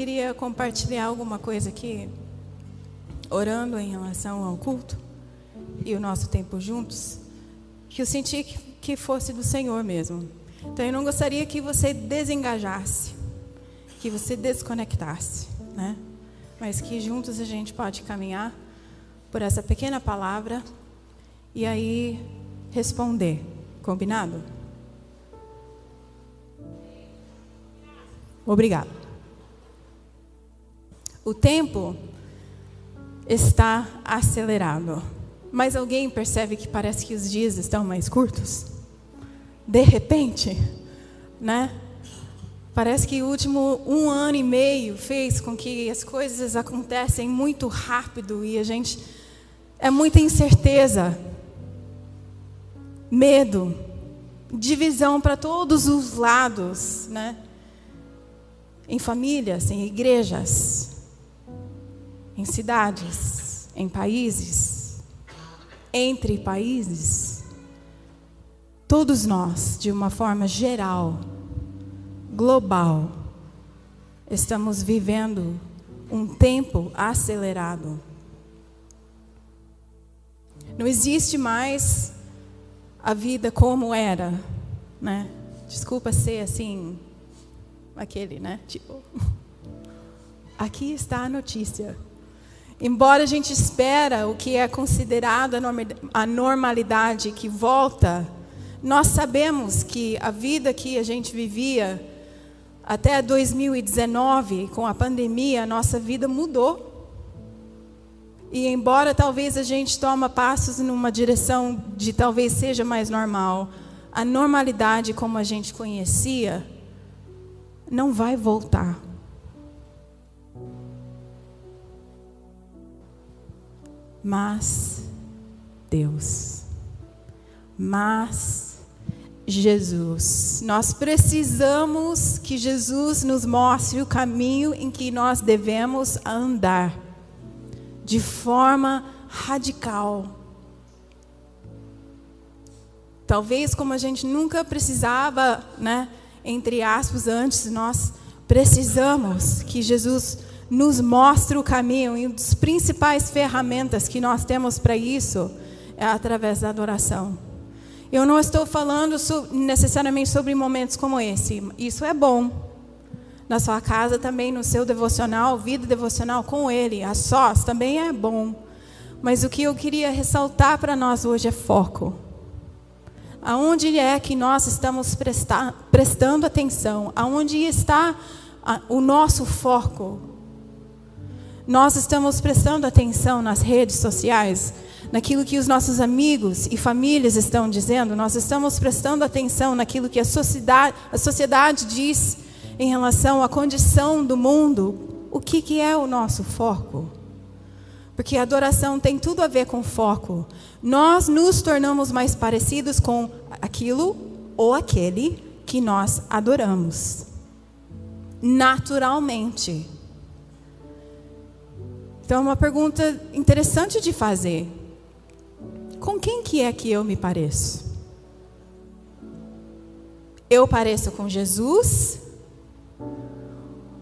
queria compartilhar alguma coisa aqui, orando em relação ao culto e o nosso tempo juntos, que eu senti que fosse do Senhor mesmo. Então eu não gostaria que você desengajasse, que você desconectasse, né? Mas que juntos a gente pode caminhar por essa pequena palavra e aí responder. Combinado? Obrigado. O tempo está acelerado. Mas alguém percebe que parece que os dias estão mais curtos? De repente, né? Parece que o último um ano e meio fez com que as coisas acontecem muito rápido e a gente é muita incerteza, medo, divisão para todos os lados, né? Em famílias, em igrejas, em cidades, em países, entre países. Todos nós, de uma forma geral, global, estamos vivendo um tempo acelerado. Não existe mais a vida como era, né? Desculpa ser assim, aquele, né? Tipo, aqui está a notícia. Embora a gente espera o que é considerado a normalidade que volta, nós sabemos que a vida que a gente vivia até 2019, com a pandemia, a nossa vida mudou. E embora talvez a gente tome passos numa direção de talvez seja mais normal, a normalidade como a gente conhecia não vai voltar. Mas Deus. Mas Jesus. Nós precisamos que Jesus nos mostre o caminho em que nós devemos andar de forma radical. Talvez como a gente nunca precisava, né, entre aspas, antes, nós precisamos que Jesus nos mostre o caminho e uma das principais ferramentas que nós temos para isso é através da adoração. Eu não estou falando necessariamente sobre momentos como esse. Isso é bom. Na sua casa também, no seu devocional, vida devocional com Ele, a sós, também é bom. Mas o que eu queria ressaltar para nós hoje é foco. Aonde é que nós estamos prestar, prestando atenção? Aonde está a, o nosso foco? Nós estamos prestando atenção nas redes sociais? naquilo que os nossos amigos e famílias estão dizendo, nós estamos prestando atenção naquilo que a sociedade, a sociedade diz em relação à condição do mundo, o que, que é o nosso foco? Porque a adoração tem tudo a ver com foco. Nós nos tornamos mais parecidos com aquilo ou aquele que nós adoramos. Naturalmente. Então, é uma pergunta interessante de fazer com quem que é que eu me pareço? Eu pareço com Jesus?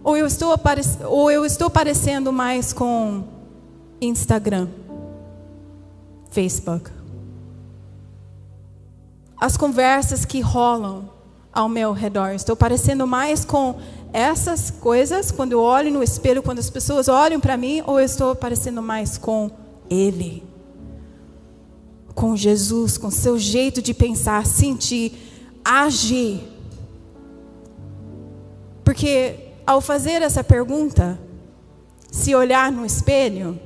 Ou eu estou, ou eu estou parecendo mais com Instagram, Facebook? As conversas que rolam ao meu redor, estou parecendo mais com essas coisas quando eu olho no espelho, quando as pessoas olham para mim, ou eu estou parecendo mais com Ele? com Jesus, com seu jeito de pensar, sentir, agir. Porque ao fazer essa pergunta, se olhar no espelho,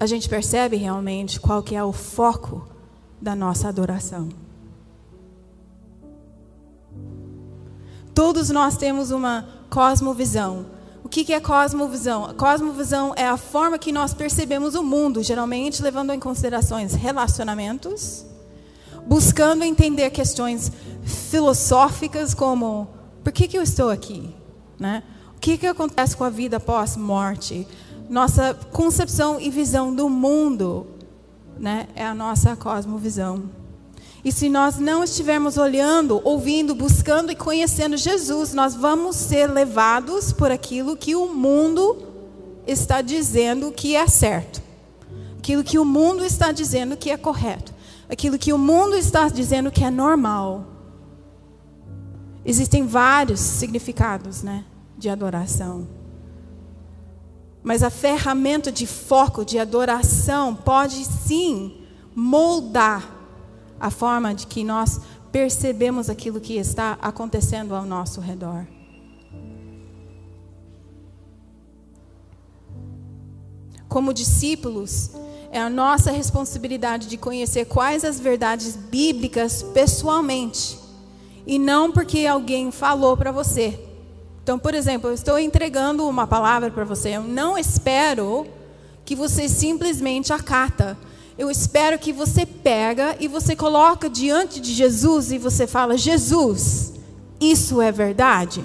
a gente percebe realmente qual que é o foco da nossa adoração. Todos nós temos uma cosmovisão, o que é cosmovisão? A cosmovisão é a forma que nós percebemos o mundo, geralmente levando em considerações relacionamentos, buscando entender questões filosóficas como por que, que eu estou aqui? Né? O que, que acontece com a vida após morte? Nossa concepção e visão do mundo né, é a nossa cosmovisão. E se nós não estivermos olhando, ouvindo, buscando e conhecendo Jesus, nós vamos ser levados por aquilo que o mundo está dizendo que é certo. Aquilo que o mundo está dizendo que é correto. Aquilo que o mundo está dizendo que é normal. Existem vários significados, né, de adoração. Mas a ferramenta de foco de adoração pode sim moldar a forma de que nós percebemos aquilo que está acontecendo ao nosso redor. Como discípulos, é a nossa responsabilidade de conhecer quais as verdades bíblicas pessoalmente e não porque alguém falou para você. Então, por exemplo, eu estou entregando uma palavra para você, eu não espero que você simplesmente acata eu espero que você pega e você coloca diante de Jesus e você fala: Jesus, isso é verdade?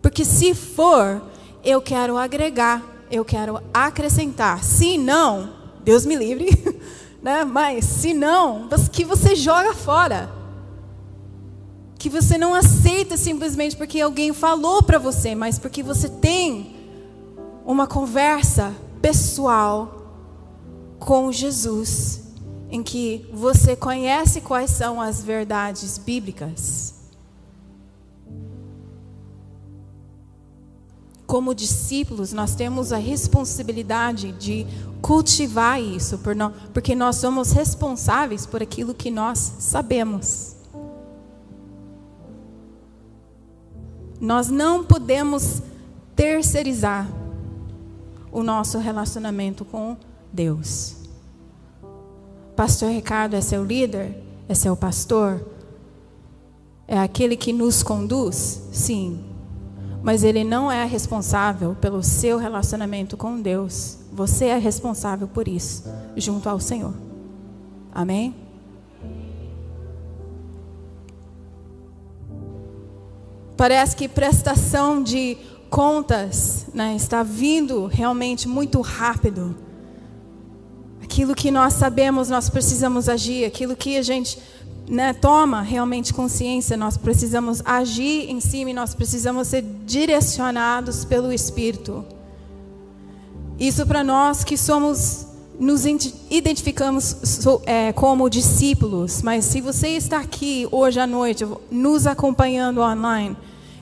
Porque se for, eu quero agregar, eu quero acrescentar. Se não, Deus me livre, né? Mas se não, que você joga fora. Que você não aceita simplesmente porque alguém falou para você, mas porque você tem uma conversa pessoal com Jesus, em que você conhece quais são as verdades bíblicas. Como discípulos, nós temos a responsabilidade de cultivar isso, porque nós somos responsáveis por aquilo que nós sabemos. Nós não podemos terceirizar o nosso relacionamento com Deus. Pastor Ricardo é seu líder? É seu pastor? É aquele que nos conduz? Sim. Mas ele não é responsável pelo seu relacionamento com Deus. Você é responsável por isso, junto ao Senhor. Amém? Parece que prestação de contas né, está vindo realmente muito rápido. Aquilo que nós sabemos, nós precisamos agir. Aquilo que a gente né, toma realmente consciência, nós precisamos agir em cima e nós precisamos ser direcionados pelo Espírito. Isso para nós que somos, nos identificamos é, como discípulos, mas se você está aqui hoje à noite, nos acompanhando online,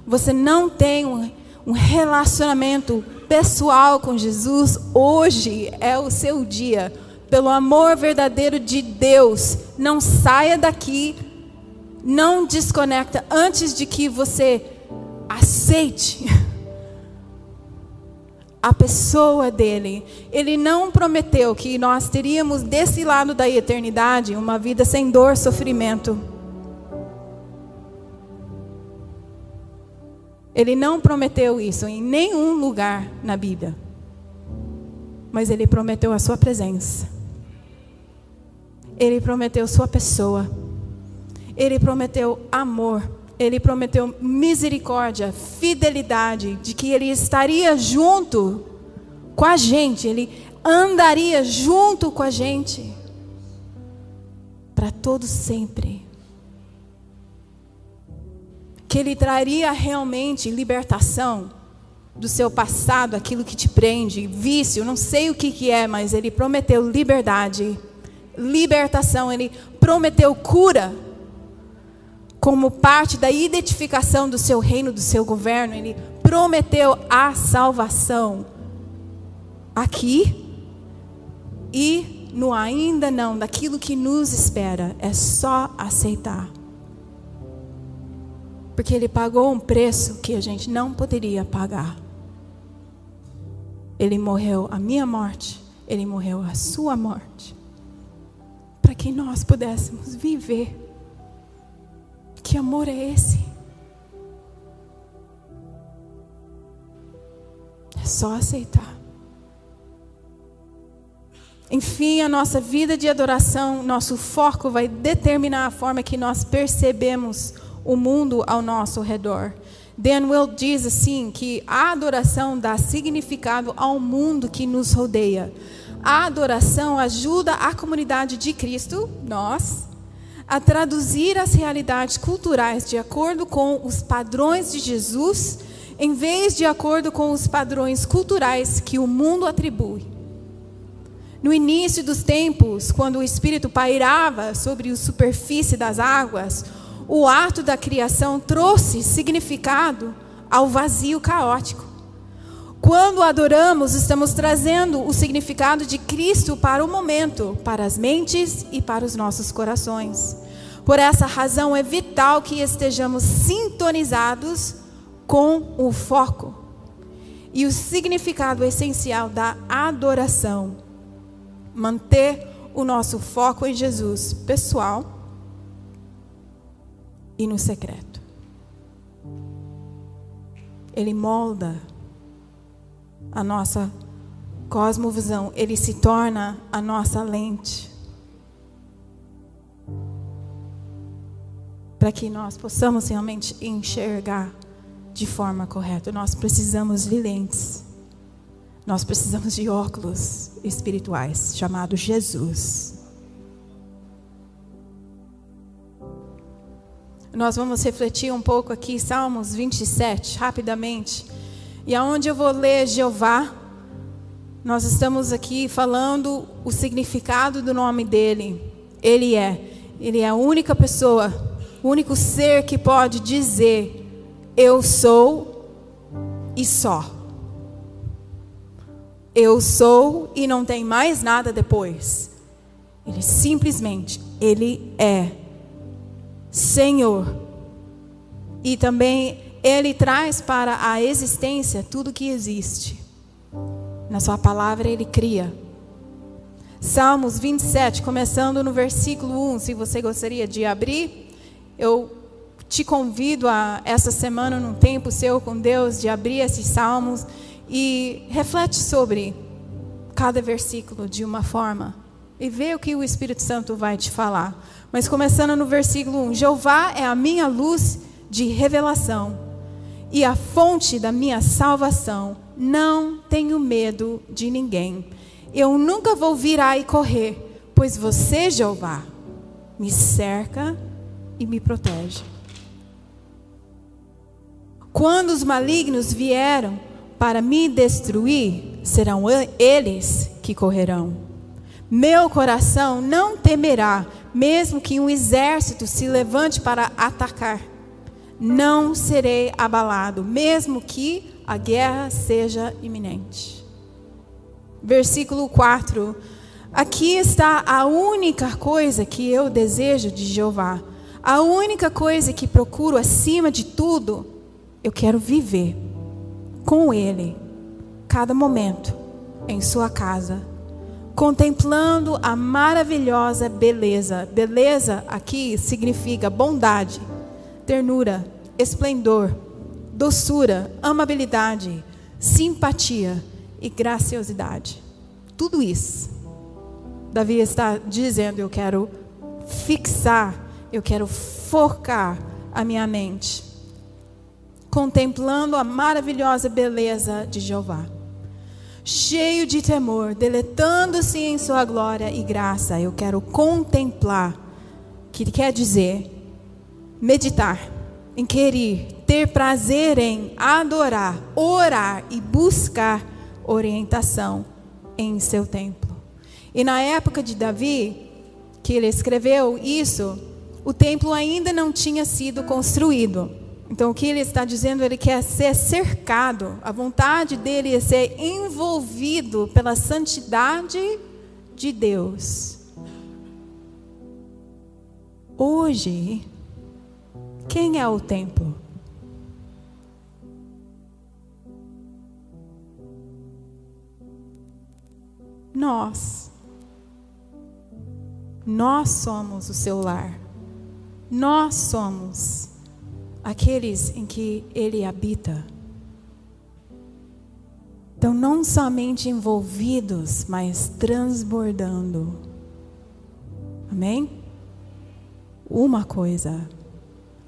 você não tem um, um relacionamento pessoal com Jesus, hoje é o seu dia pelo amor verdadeiro de Deus, não saia daqui, não desconecta antes de que você aceite a pessoa dele. Ele não prometeu que nós teríamos desse lado da eternidade uma vida sem dor, sofrimento. Ele não prometeu isso em nenhum lugar na Bíblia. Mas ele prometeu a sua presença. Ele prometeu sua pessoa. Ele prometeu amor. Ele prometeu misericórdia, fidelidade, de que ele estaria junto com a gente, ele andaria junto com a gente para todo sempre. Que ele traria realmente libertação do seu passado, aquilo que te prende, vício, não sei o que, que é, mas ele prometeu liberdade libertação, ele prometeu cura como parte da identificação do seu reino, do seu governo, ele prometeu a salvação aqui e no ainda não, daquilo que nos espera, é só aceitar. Porque ele pagou um preço que a gente não poderia pagar. Ele morreu a minha morte, ele morreu a sua morte que nós pudéssemos viver. Que amor é esse? É só aceitar. Enfim, a nossa vida de adoração, nosso foco vai determinar a forma que nós percebemos o mundo ao nosso redor. Dan Will diz assim que a adoração dá significado ao mundo que nos rodeia. A adoração ajuda a comunidade de Cristo, nós, a traduzir as realidades culturais de acordo com os padrões de Jesus, em vez de acordo com os padrões culturais que o mundo atribui. No início dos tempos, quando o Espírito pairava sobre a superfície das águas, o ato da criação trouxe significado ao vazio caótico. Quando adoramos, estamos trazendo o significado de Cristo para o momento, para as mentes e para os nossos corações. Por essa razão, é vital que estejamos sintonizados com o foco e o significado essencial da adoração. Manter o nosso foco em Jesus pessoal e no secreto. Ele molda a nossa cosmovisão, ele se torna a nossa lente. Para que nós possamos realmente enxergar de forma correta, nós precisamos de lentes. Nós precisamos de óculos espirituais, chamado Jesus. Nós vamos refletir um pouco aqui, Salmos 27, rapidamente. E aonde eu vou ler Jeová, nós estamos aqui falando o significado do nome dele. Ele é, ele é a única pessoa, o único ser que pode dizer: Eu sou e só. Eu sou e não tem mais nada depois. Ele simplesmente, ele é Senhor. E também ele traz para a existência tudo que existe. Na sua palavra ele cria. Salmos 27, começando no versículo 1, se você gostaria de abrir, eu te convido a essa semana num tempo seu com Deus de abrir esses salmos e reflete sobre cada versículo de uma forma e vê o que o Espírito Santo vai te falar. Mas começando no versículo 1, Jeová é a minha luz de revelação e a fonte da minha salvação. Não tenho medo de ninguém. Eu nunca vou virar e correr, pois você, Jeová, me cerca e me protege. Quando os malignos vieram para me destruir, serão eles que correrão. Meu coração não temerá, mesmo que um exército se levante para atacar não serei abalado, mesmo que a guerra seja iminente. Versículo 4. Aqui está a única coisa que eu desejo de Jeová. A única coisa que procuro acima de tudo, eu quero viver com Ele, cada momento, em Sua casa, contemplando a maravilhosa beleza. Beleza aqui significa bondade ternura, esplendor, doçura, amabilidade, simpatia e graciosidade. Tudo isso. Davi está dizendo: Eu quero fixar, eu quero focar a minha mente, contemplando a maravilhosa beleza de Jeová. Cheio de temor, deletando-se em sua glória e graça, eu quero contemplar, que quer dizer meditar, em querer, ter prazer em adorar, orar e buscar orientação em seu templo. E na época de Davi, que ele escreveu isso, o templo ainda não tinha sido construído. Então, o que ele está dizendo, ele quer ser cercado, a vontade dele é ser envolvido pela santidade de Deus. Hoje, quem é o templo? Nós. Nós somos o seu lar. Nós somos aqueles em que ele habita. Então, não somente envolvidos, mas transbordando. Amém? Uma coisa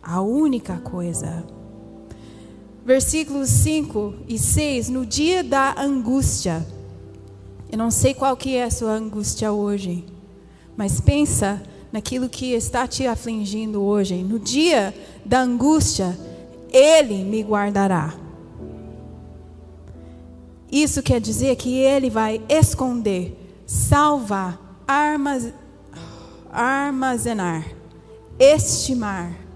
a única coisa. Versículos 5 e 6, no dia da angústia. Eu não sei qual que é a sua angústia hoje, mas pensa naquilo que está te afligindo hoje. No dia da angústia, Ele me guardará. Isso quer dizer que Ele vai esconder, salvar, armazenar, estimar.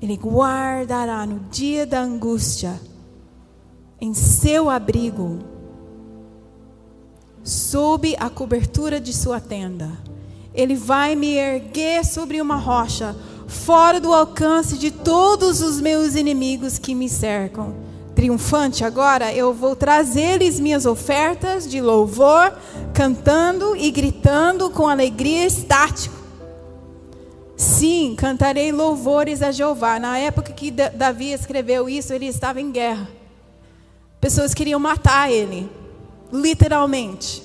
Ele guardará no dia da angústia, em seu abrigo, sob a cobertura de sua tenda. Ele vai me erguer sobre uma rocha, fora do alcance de todos os meus inimigos que me cercam. Triunfante agora, eu vou trazer-lhes minhas ofertas de louvor, cantando e gritando com alegria estático. Sim, cantarei louvores a Jeová. Na época que Davi escreveu isso, ele estava em guerra. Pessoas queriam matar ele, literalmente.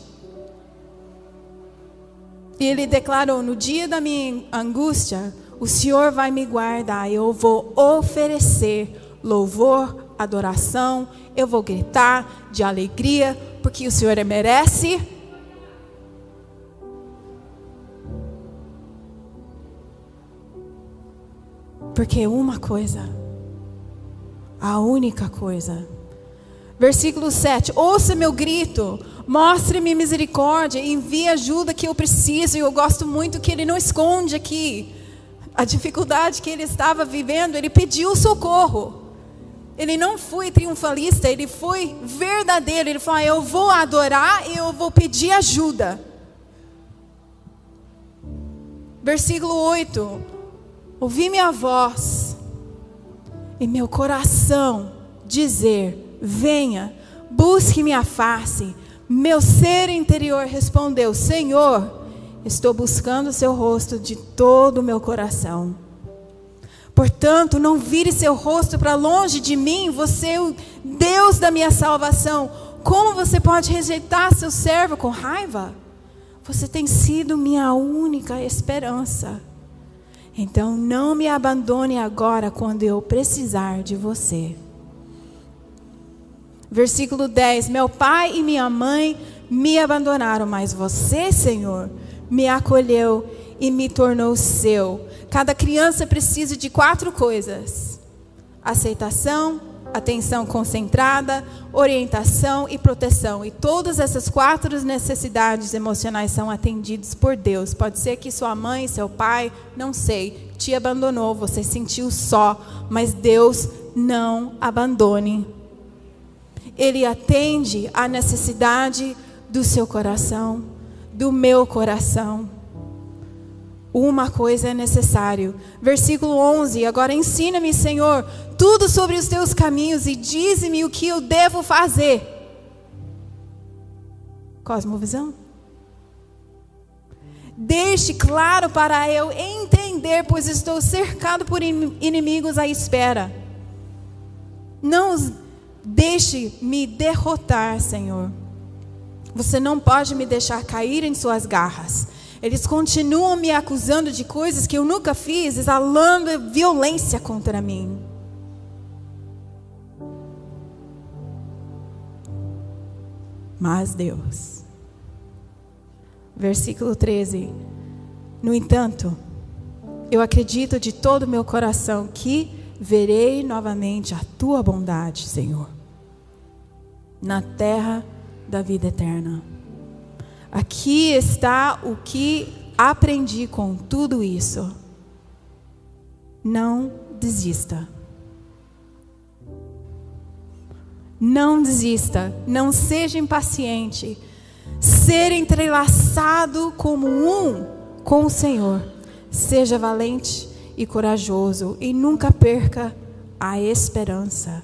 E ele declarou: No dia da minha angústia, o Senhor vai me guardar. Eu vou oferecer louvor, adoração. Eu vou gritar de alegria, porque o Senhor merece. Porque uma coisa, a única coisa. Versículo 7: Ouça meu grito Mostre-me misericórdia, envie ajuda que eu preciso. E eu gosto muito que ele não esconde aqui a dificuldade que ele estava vivendo. Ele pediu socorro. Ele não foi triunfalista, ele foi verdadeiro. Ele falou: ah, Eu vou adorar e eu vou pedir ajuda. Versículo 8: Ouvi minha voz e meu coração dizer: Venha, busque minha face. Meu ser interior respondeu: Senhor, estou buscando o seu rosto de todo o meu coração. Portanto, não vire seu rosto para longe de mim, você é o Deus da minha salvação. Como você pode rejeitar seu servo com raiva? Você tem sido minha única esperança. Então não me abandone agora quando eu precisar de você. Versículo 10: Meu pai e minha mãe me abandonaram, mas você, Senhor, me acolheu e me tornou seu. Cada criança precisa de quatro coisas: aceitação, atenção concentrada, orientação e proteção. E todas essas quatro necessidades emocionais são atendidas por Deus. Pode ser que sua mãe, seu pai, não sei, te abandonou, você sentiu só, mas Deus não abandone ele atende à necessidade do seu coração, do meu coração. Uma coisa é necessário. Versículo 11. Agora ensina-me, Senhor, tudo sobre os teus caminhos e dize-me o que eu devo fazer. Cosmovisão? Deixe claro para eu entender, pois estou cercado por inimigos à espera. Não Deixe-me derrotar, Senhor. Você não pode me deixar cair em suas garras. Eles continuam me acusando de coisas que eu nunca fiz, exalando violência contra mim. Mas Deus. Versículo 13. No entanto, eu acredito de todo o meu coração que verei novamente a tua bondade, Senhor na terra da vida eterna. Aqui está o que aprendi com tudo isso. Não desista. Não desista, não seja impaciente. Ser entrelaçado como um com o Senhor. Seja valente e corajoso e nunca perca a esperança.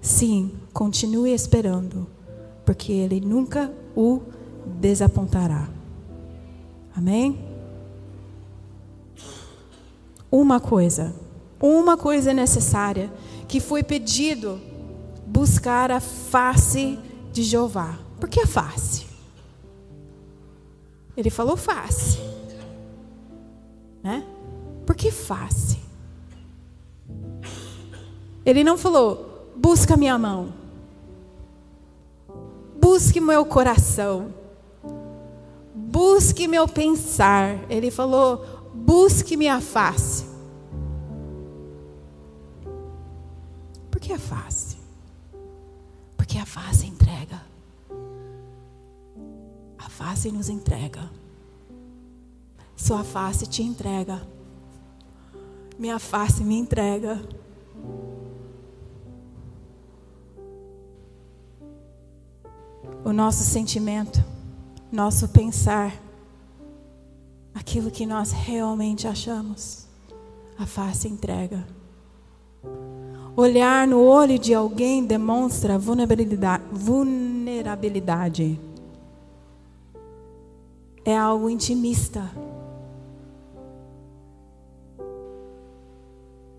Sim, continue esperando, porque Ele nunca o desapontará. Amém? Uma coisa, uma coisa necessária, que foi pedido buscar a face de Jeová. Por que a face? Ele falou face. Né? Por que face? Ele não falou busca minha mão. Busque meu coração. Busque meu pensar. Ele falou: busque minha face. Por que a face? Porque a face entrega. A face nos entrega. Sua face te entrega. Minha face me entrega. O nosso sentimento, nosso pensar, aquilo que nós realmente achamos, a face entrega. Olhar no olho de alguém demonstra vulnerabilidade. vulnerabilidade. É algo intimista.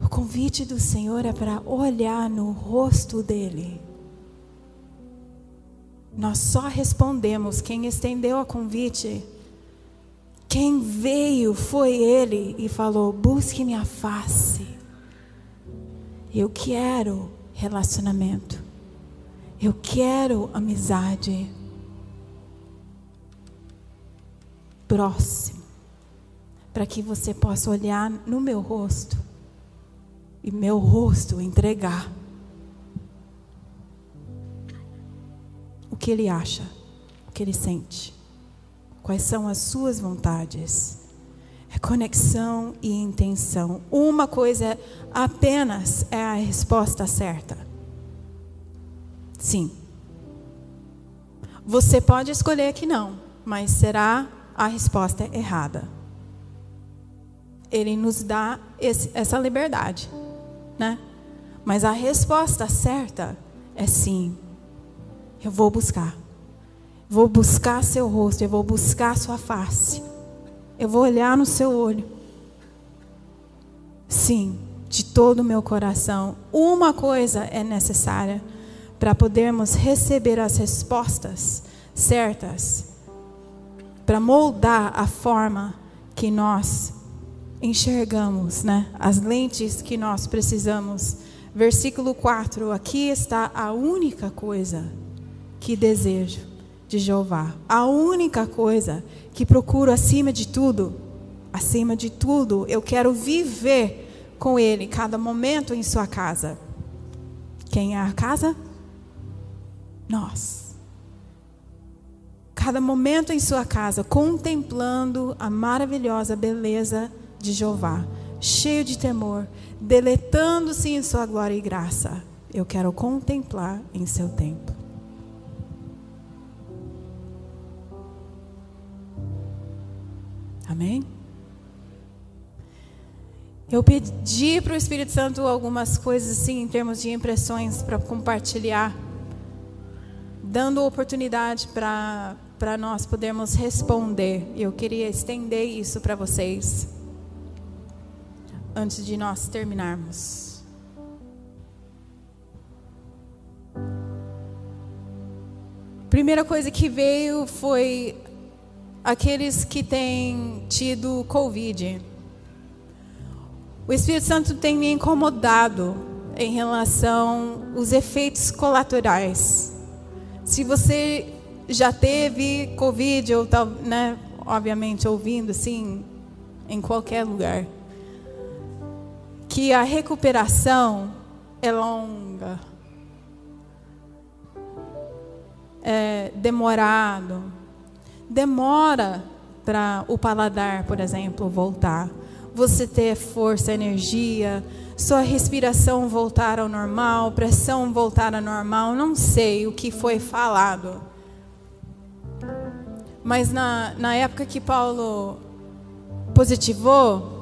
O convite do Senhor é para olhar no rosto dele. Nós só respondemos. Quem estendeu a convite, quem veio foi ele e falou: busque minha face. Eu quero relacionamento. Eu quero amizade. Próximo. Para que você possa olhar no meu rosto e meu rosto entregar o que ele acha, o que ele sente, quais são as suas vontades. É conexão e intenção. Uma coisa apenas é a resposta certa. Sim. Você pode escolher que não, mas será a resposta errada. Ele nos dá esse, essa liberdade né? Mas a resposta certa é sim. Eu vou buscar. Vou buscar seu rosto, eu vou buscar sua face. Eu vou olhar no seu olho. Sim, de todo o meu coração. Uma coisa é necessária para podermos receber as respostas certas, para moldar a forma que nós enxergamos, né? As lentes que nós precisamos. Versículo 4, aqui está a única coisa que desejo de Jeová. A única coisa que procuro acima de tudo, acima de tudo, eu quero viver com ele cada momento em sua casa. Quem é a casa? Nós. Cada momento em sua casa, contemplando a maravilhosa beleza de Jeová, cheio de temor, deletando-se em sua glória e graça. Eu quero contemplar em seu templo. Amém? Eu pedi para o Espírito Santo algumas coisas assim, em termos de impressões, para compartilhar, dando oportunidade para nós podermos responder. Eu queria estender isso para vocês antes de nós terminarmos. Primeira coisa que veio foi aqueles que têm tido Covid. O Espírito Santo tem me incomodado em relação aos efeitos colaterais. Se você já teve Covid ou tal, né, obviamente ouvindo assim em qualquer lugar que a recuperação é longa, é demorado, demora para o paladar, por exemplo, voltar. Você ter força, energia, sua respiração voltar ao normal, pressão voltar ao normal, não sei o que foi falado. Mas na, na época que Paulo positivou,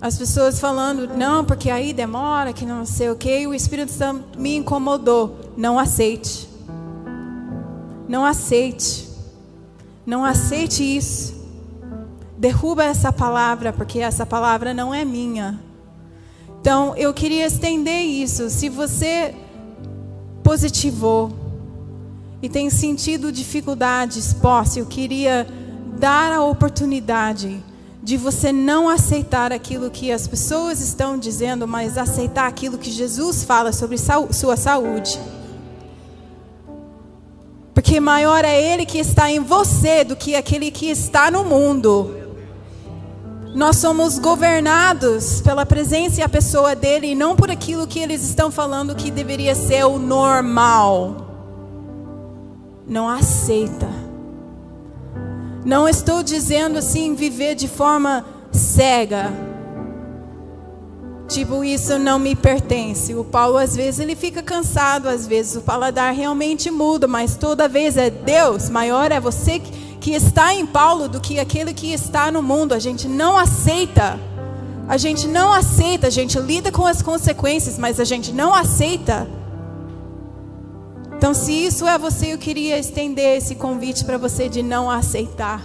as pessoas falando, não, porque aí demora, que não sei o que, o Espírito Santo me incomodou. Não aceite. Não aceite. Não aceite isso. Derruba essa palavra, porque essa palavra não é minha. Então, eu queria estender isso. Se você positivou e tem sentido dificuldades, posse, eu queria dar a oportunidade de você não aceitar aquilo que as pessoas estão dizendo, mas aceitar aquilo que Jesus fala sobre sua saúde. Porque maior é Ele que está em você do que aquele que está no mundo. Nós somos governados pela presença e a pessoa dele e não por aquilo que eles estão falando que deveria ser o normal. Não aceita. Não estou dizendo assim viver de forma cega. Tipo, isso não me pertence. O Paulo às vezes ele fica cansado, às vezes o paladar realmente muda, mas toda vez é Deus, maior é você que, está em Paulo do que aquele que está no mundo. A gente não aceita. A gente não aceita, a gente lida com as consequências, mas a gente não aceita. Então, se isso é você, eu queria estender esse convite para você de não aceitar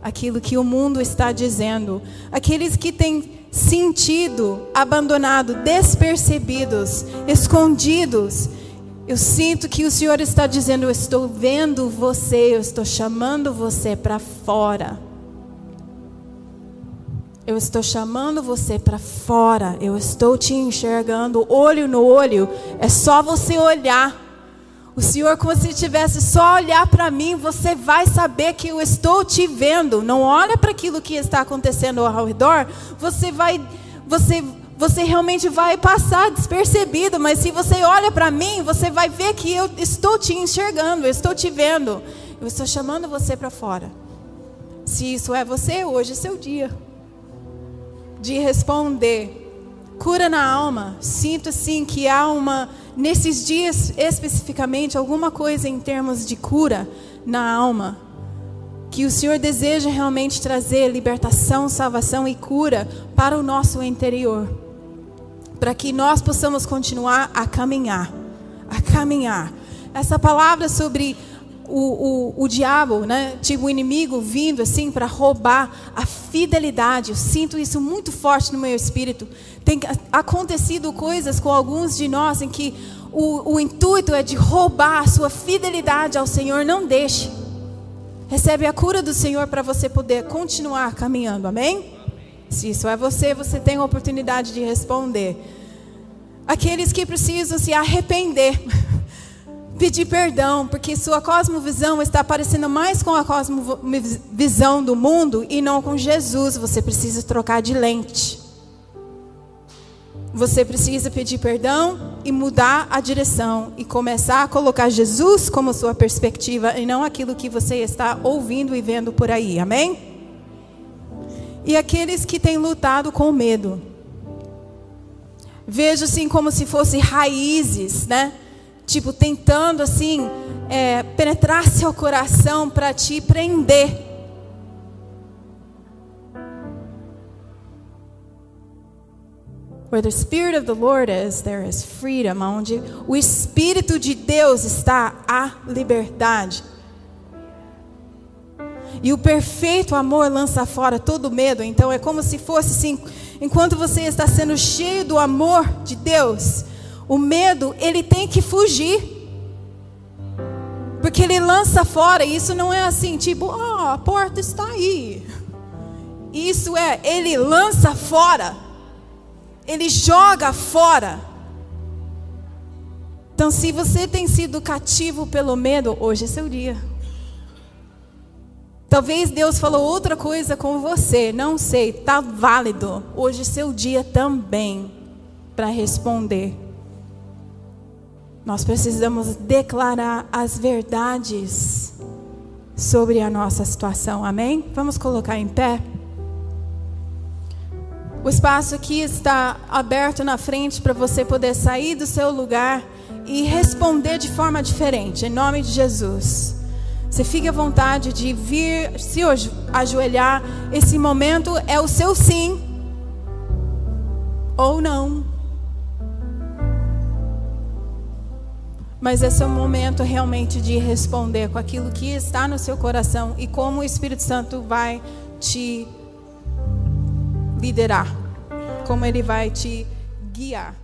aquilo que o mundo está dizendo. Aqueles que têm sentido abandonado, despercebidos, escondidos. Eu sinto que o Senhor está dizendo: Eu estou vendo você, eu estou chamando você para fora. Eu estou chamando você para fora. Eu estou te enxergando olho no olho. É só você olhar. O Senhor, como se tivesse só olhar para mim, você vai saber que eu estou te vendo. Não olha para aquilo que está acontecendo ao redor. Você vai, você, você realmente vai passar despercebido. Mas se você olha para mim, você vai ver que eu estou te enxergando, eu estou te vendo. Eu estou chamando você para fora. Se isso é você, hoje é seu dia de responder. Cura na alma. Sinto sim que há uma nesses dias especificamente alguma coisa em termos de cura na alma. Que o Senhor deseja realmente trazer libertação, salvação e cura para o nosso interior. Para que nós possamos continuar a caminhar. A caminhar. Essa palavra sobre o, o, o diabo, né? Tipo, o inimigo vindo assim para roubar a fidelidade. Eu sinto isso muito forte no meu espírito. Tem acontecido coisas com alguns de nós em que o, o intuito é de roubar a sua fidelidade ao Senhor. Não deixe. Recebe a cura do Senhor para você poder continuar caminhando. Amém? Se isso é você, você tem a oportunidade de responder. Aqueles que precisam se arrepender. pedir perdão, porque sua cosmovisão está parecendo mais com a cosmovisão do mundo e não com Jesus. Você precisa trocar de lente. Você precisa pedir perdão e mudar a direção e começar a colocar Jesus como sua perspectiva e não aquilo que você está ouvindo e vendo por aí. Amém? E aqueles que têm lutado com medo. Vejo assim como se fossem raízes, né? tipo, tentando assim é, penetrar seu coração para te prender. Where the Spirit of the Lord is, there is freedom. Onde o Espírito de Deus está, há liberdade. E o perfeito amor lança fora todo medo. Então é como se fosse assim, enquanto você está sendo cheio do amor de Deus, o medo, ele tem que fugir. Porque ele lança fora, e isso não é assim, tipo, oh, a porta está aí. Isso é, ele lança fora. Ele joga fora. Então, se você tem sido cativo pelo medo, hoje é seu dia. Talvez Deus falou outra coisa com você, não sei, está válido. Hoje é seu dia também para responder. Nós precisamos declarar as verdades sobre a nossa situação. Amém? Vamos colocar em pé. O espaço aqui está aberto na frente para você poder sair do seu lugar e responder de forma diferente, em nome de Jesus. Você fique à vontade de vir, se ajoelhar. Esse momento é o seu sim ou não. Mas esse é o momento realmente de responder com aquilo que está no seu coração e como o Espírito Santo vai te liderar, como ele vai te guiar.